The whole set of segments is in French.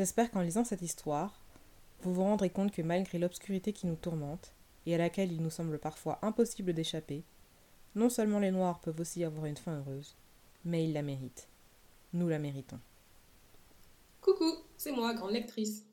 J'espère qu'en lisant cette histoire, vous vous rendrez compte que malgré l'obscurité qui nous tourmente, et à laquelle il nous semble parfois impossible d'échapper, non seulement les Noirs peuvent aussi avoir une fin heureuse, mais ils la méritent. Nous la méritons. Coucou, c'est moi, grande lectrice.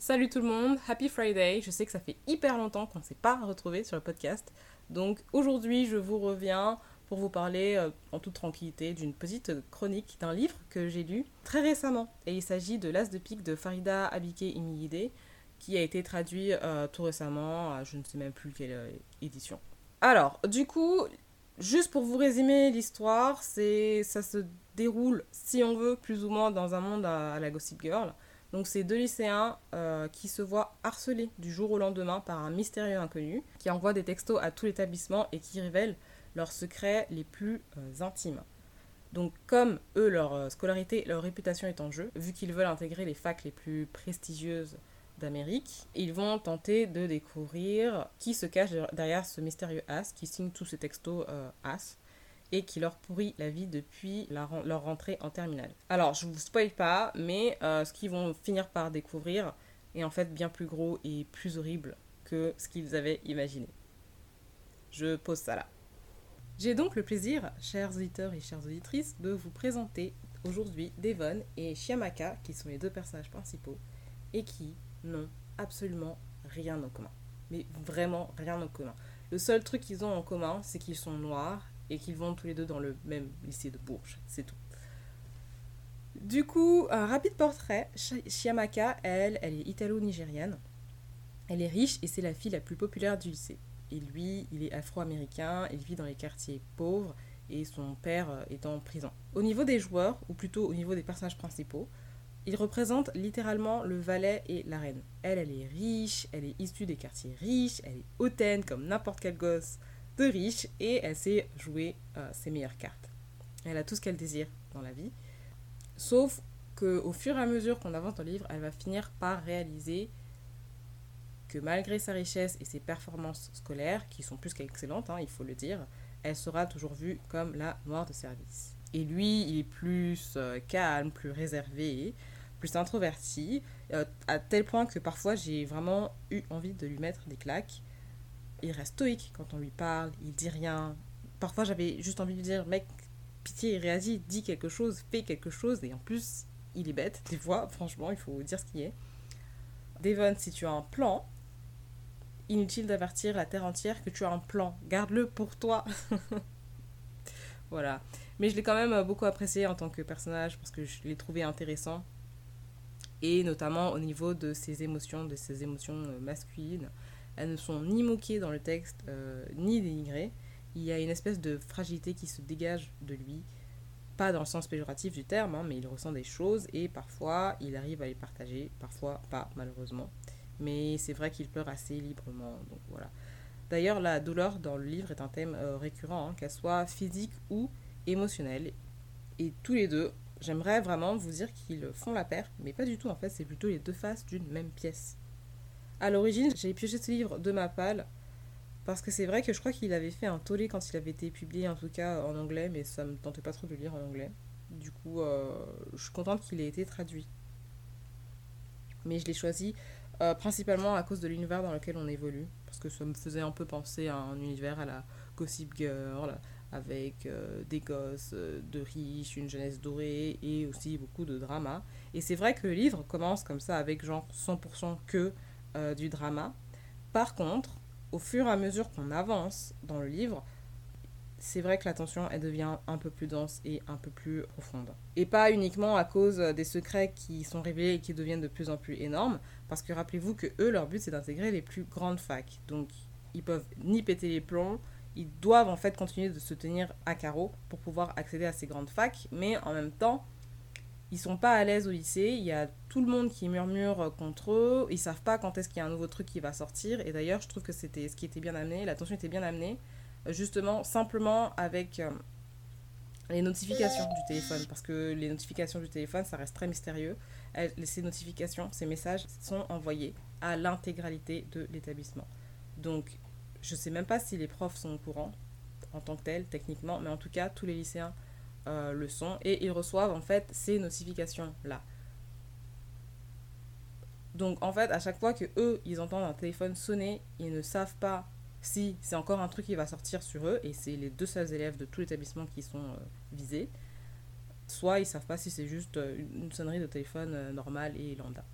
Salut tout le monde, happy Friday. Je sais que ça fait hyper longtemps qu'on ne s'est pas retrouvé sur le podcast. Donc aujourd'hui, je vous reviens pour vous parler euh, en toute tranquillité d'une petite chronique d'un livre que j'ai lu très récemment. Et il s'agit de L'As de pique de Farida Abike Imiyide qui a été traduit euh, tout récemment à je ne sais même plus quelle euh, édition. Alors, du coup, juste pour vous résumer l'histoire, c'est ça se déroule, si on veut, plus ou moins dans un monde à, la Gossip Girl. Donc c'est deux lycéens euh, qui se voient harcelés du jour au lendemain par un mystérieux inconnu qui envoie des textos à tout l'établissement et qui révèle leurs secrets les plus intimes. Donc comme eux, leur scolarité, leur réputation est en jeu, vu qu'ils veulent intégrer les facs les plus prestigieuses d'Amérique. Ils vont tenter de découvrir qui se cache derrière ce mystérieux As qui signe tous ces textos euh, As et qui leur pourrit la vie depuis leur rentrée en terminale. Alors, je vous spoil pas, mais euh, ce qu'ils vont finir par découvrir est en fait bien plus gros et plus horrible que ce qu'ils avaient imaginé. Je pose ça là. J'ai donc le plaisir, chers auditeurs et chères auditrices, de vous présenter aujourd'hui Devon et Shiamaka, qui sont les deux personnages principaux, et qui, n'ont absolument rien en commun. Mais vraiment rien en commun. Le seul truc qu'ils ont en commun, c'est qu'ils sont noirs et qu'ils vont tous les deux dans le même lycée de Bourges. C'est tout. Du coup, un rapide portrait. Shiamaka, elle, elle est italo-nigérienne. Elle est riche et c'est la fille la plus populaire du lycée. Et lui, il est afro-américain, il vit dans les quartiers pauvres et son père euh, est en prison. Au niveau des joueurs, ou plutôt au niveau des personnages principaux, il représente littéralement le valet et la reine. Elle, elle est riche, elle est issue des quartiers riches, elle est hautaine comme n'importe quel gosse de riche et elle sait jouer euh, ses meilleures cartes. Elle a tout ce qu'elle désire dans la vie. Sauf que au fur et à mesure qu'on avance dans le livre, elle va finir par réaliser que malgré sa richesse et ses performances scolaires, qui sont plus qu'excellentes, hein, il faut le dire, elle sera toujours vue comme la noire de service. Et lui, il est plus euh, calme, plus réservé plus introverti, euh, à tel point que parfois j'ai vraiment eu envie de lui mettre des claques. Il reste stoïque quand on lui parle, il dit rien. Parfois j'avais juste envie de lui dire, mec, pitié, réagis, dis quelque chose, fais quelque chose, et en plus, il est bête, des fois, franchement, il faut dire ce qui est. Devon, si tu as un plan, inutile d'avertir la terre entière que tu as un plan, garde-le pour toi. voilà. Mais je l'ai quand même beaucoup apprécié en tant que personnage parce que je l'ai trouvé intéressant et notamment au niveau de ses émotions, de ses émotions euh, masculines. Elles ne sont ni moquées dans le texte, euh, ni dénigrées. Il y a une espèce de fragilité qui se dégage de lui, pas dans le sens péjoratif du terme, hein, mais il ressent des choses et parfois il arrive à les partager, parfois pas malheureusement. Mais c'est vrai qu'il pleure assez librement, donc voilà. D'ailleurs, la douleur dans le livre est un thème euh, récurrent, hein, qu'elle soit physique ou émotionnelle. Et tous les deux, J'aimerais vraiment vous dire qu'ils font la paire, mais pas du tout en fait, c'est plutôt les deux faces d'une même pièce. À l'origine, j'ai pioché ce livre de ma palle, parce que c'est vrai que je crois qu'il avait fait un tollé quand il avait été publié, en tout cas en anglais, mais ça me tentait pas trop de le lire en anglais. Du coup, euh, je suis contente qu'il ait été traduit. Mais je l'ai choisi euh, principalement à cause de l'univers dans lequel on évolue, parce que ça me faisait un peu penser à un univers à la Gossip Girl, avec euh, des gosses de riches, une jeunesse dorée et aussi beaucoup de drama. Et c'est vrai que le livre commence comme ça avec genre 100% que euh, du drama. Par contre, au fur et à mesure qu'on avance dans le livre, c'est vrai que la tension elle devient un peu plus dense et un peu plus profonde. Et pas uniquement à cause des secrets qui sont révélés et qui deviennent de plus en plus énormes, parce que rappelez-vous que eux leur but c'est d'intégrer les plus grandes facs. Donc ils peuvent ni péter les plombs, ils doivent en fait continuer de se tenir à carreau pour pouvoir accéder à ces grandes facs, mais en même temps, ils sont pas à l'aise au lycée, il y a tout le monde qui murmure contre eux, ils savent pas quand est-ce qu'il y a un nouveau truc qui va sortir, et d'ailleurs, je trouve que c'était ce qui était bien amené, la tension était bien amenée, euh, justement, simplement avec euh, les notifications du téléphone, parce que les notifications du téléphone, ça reste très mystérieux. ces notifications, ces messages sont envoyés à l'intégralité de l'établissement. Donc, je sais même pas si les profs sont au courant. en tant que tel, techniquement, mais en tout cas, tous les lycéens euh, le sont. Et ils reçoivent en fait ces notifications-là. Donc en fait, à chaque fois que eux, ils entendent un téléphone sonner, ils ne savent pas si c'est encore un truc qui va sortir sur eux, et c'est les deux seuls élèves de tout l'établissement qui sont euh, visés, soit ils savent pas si c'est juste euh, une sonnerie de téléphone euh, normale et lambda.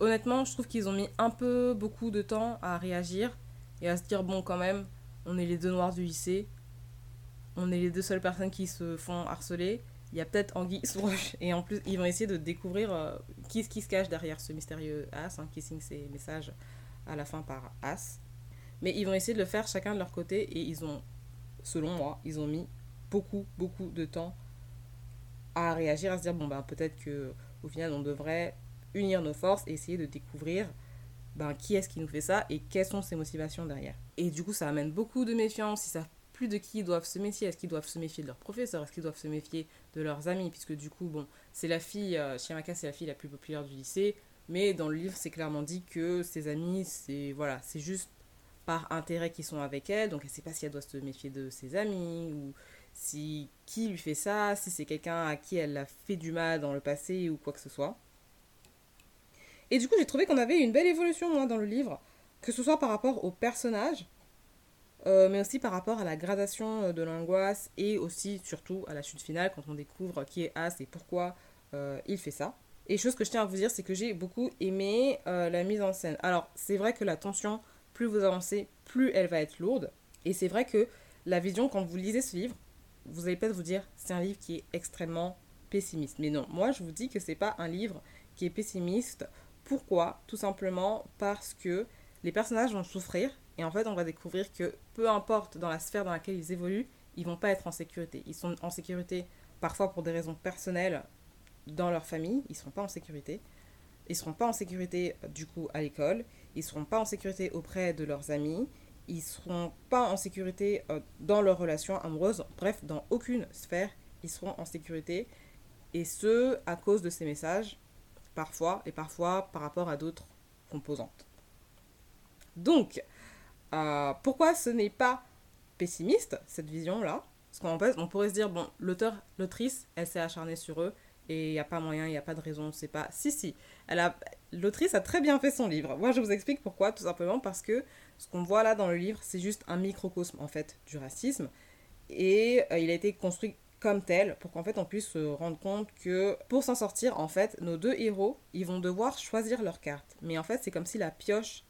Honnêtement, je trouve qu'ils ont mis un peu beaucoup de temps à réagir et à se dire bon quand même, on est les deux noirs du lycée, on est les deux seules personnes qui se font harceler, il y a peut-être Anguille sous et en plus ils vont essayer de découvrir qui, qui se cache derrière ce mystérieux as, hein, qui signe ses messages à la fin par as. Mais ils vont essayer de le faire chacun de leur côté et ils ont, selon moi, ils ont mis beaucoup, beaucoup de temps à réagir, à se dire bon ben peut-être que au final on devrait unir nos forces et essayer de découvrir ben, qui est-ce qui nous fait ça et quelles sont ses motivations derrière. Et du coup ça amène beaucoup de méfiance, ils savent plus de qui ils doivent se méfier, est-ce qu'ils doivent se méfier de leurs professeurs, est-ce qu'ils doivent se méfier de leurs amis, puisque du coup bon c'est la fille, euh, c'est la fille la plus populaire du lycée, mais dans le livre c'est clairement dit que ses amis c'est voilà c'est juste par intérêt qui sont avec elle, donc elle ne sait pas si elle doit se méfier de ses amis ou si qui lui fait ça, si c'est quelqu'un à qui elle a fait du mal dans le passé ou quoi que ce soit. Et du coup, j'ai trouvé qu'on avait une belle évolution, moi, dans le livre, que ce soit par rapport au personnage, euh, mais aussi par rapport à la gradation euh, de l'angoisse et aussi, surtout, à la chute finale, quand on découvre qui est As et pourquoi euh, il fait ça. Et chose que je tiens à vous dire, c'est que j'ai beaucoup aimé la mise en scène. Alors, c'est vrai que la tension plus vous avancez, plus elle va être lourde. Et c'est vrai que la vision, quand vous lisez ce livre, vous allez peut-être vous dire, c'est un livre qui est extrêmement pessimiste. Mais non, moi je vous dis que c'est pas un livre qui est pessimiste. Pourquoi? Tout simplement parce que les personnages vont souffrir et en fait on va découvrir que peu importe dans la sphère dans laquelle ils évoluent, ils vont pas être en sécurité. Ils sont en sécurité parfois pour des raisons personnelles dans leur famille, ils seront pas en sécurité. Ils seront pas en sécurité du coup à l'école ils seront pas en sécurité auprès de leurs amis, ils seront pas en sécurité euh, dans leurs relations amoureuses, bref, dans aucune sphère, ils seront en sécurité. Et ce, à cause de ces messages, parfois, et parfois par rapport à d'autres composantes. Donc, euh, pourquoi ce n'est pas pessimiste, cette vision-là? Parce qu'en on pourrait se dire, bon, l'auteur, l'autrice, elle s'est acharnée sur eux, et il n'y a pas moyen, il n'y a pas de raison, c'est pas... Si, si, l'autrice a très bien fait son livre. Moi, je vous explique pourquoi, tout simplement parce que ce qu'on voit là dans le livre, c'est juste un microcosme, en fait, du racisme. Et euh, il a été construit comme tel pour qu'en fait on puisse se rendre compte que pour s'en sortir en fait nos deux héros ils vont devoir choisir leur carte mais en fait c'est comme si la pioche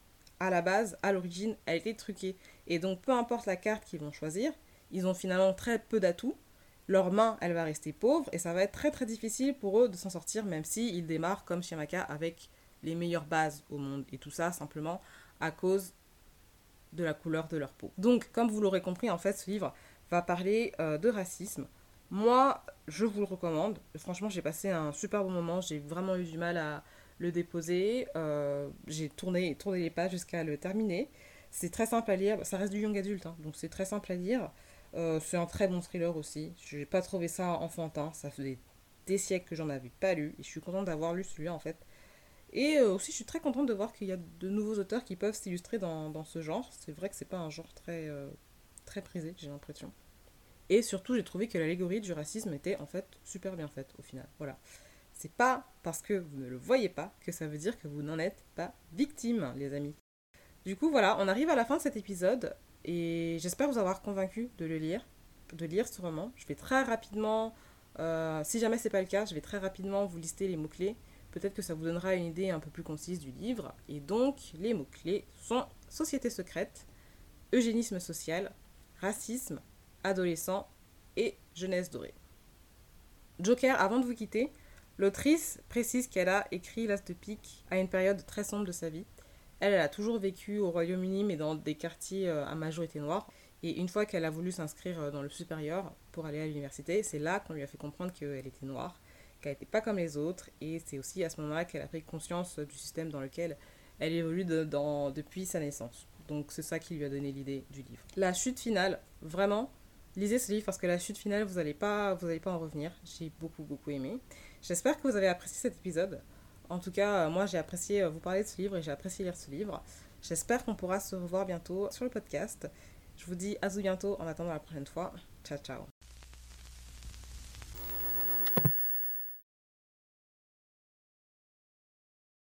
à la base à l'origine a été truquée et donc peu importe la carte qu'ils vont choisir ils ont finalement très peu d'atouts leur main, elle va rester pauvre et ça va être très très difficile pour eux de s'en sortir, même s'ils ils démarrent comme Shimaka avec les meilleures bases au monde. Et tout ça simplement à cause de la couleur de leur peau. Donc, comme vous l'aurez compris, en fait, ce livre va parler euh, de racisme. Moi, je vous le recommande. Franchement, j'ai passé un super bon moment. J'ai vraiment eu du mal à le déposer. Euh, j'ai tourné, tourné les pages jusqu'à le terminer. C'est très simple à lire. Ça reste du young adulte, hein, donc c'est très simple à lire. Euh, c'est un très bon thriller aussi. Je n'ai pas trouvé ça enfantin. Ça faisait des siècles que j'en avais pas lu. Et je suis contente d'avoir lu celui-là en fait. Et euh, aussi, je suis très contente de voir qu'il y a de nouveaux auteurs qui peuvent s'illustrer dans, ce genre. C'est vrai que c'est pas un genre très, très prisé, j'ai l'impression. Et surtout, j'ai trouvé que l'allégorie du racisme était en fait super bien faite au final. Voilà. C'est pas parce que vous ne le voyez pas que ça veut dire que vous n'en êtes pas victime, les amis. Du coup, voilà, on arrive à la fin de cet épisode. Et j'espère vous avoir convaincu de le lire, de lire ce roman. Je vais très rapidement, euh, si jamais c'est pas le cas, je vais très rapidement vous lister les mots-clés. Peut-être que ça vous donnera une idée un peu plus concise du livre. Et donc, les mots-clés sont société secrète, eugénisme social, racisme, adolescent et jeunesse dorée. Joker, avant de vous quitter, l'autrice précise qu'elle a écrit L'As de pique à une période très sombre de sa vie elle, elle a toujours vécu au Royaume-Uni, mais dans des quartiers euh, à majorité noire. Et une fois qu'elle a voulu s'inscrire euh, dans le supérieur pour aller à l'université, c'est là qu'on lui a fait comprendre qu'elle était noire, qu'elle n'était pas comme les autres. Et c'est aussi à ce moment-là qu'elle a pris conscience du système dans lequel elle évolue depuis sa naissance. Donc c'est ça qui lui a donné l'idée du livre. La chute finale, vraiment, lisez ce livre parce que la chute finale, vous n'allez pas, vous pas en revenir. J'ai beaucoup, beaucoup aimé. J'espère que vous avez apprécié cet épisode. En tout cas, euh, moi j'ai apprécié euh, vous parler de ce livre et j'ai apprécié lire ce livre. J'espère qu'on pourra se revoir bientôt sur le podcast. Je vous dis à tout bientôt en attendant la prochaine fois. Ciao ciao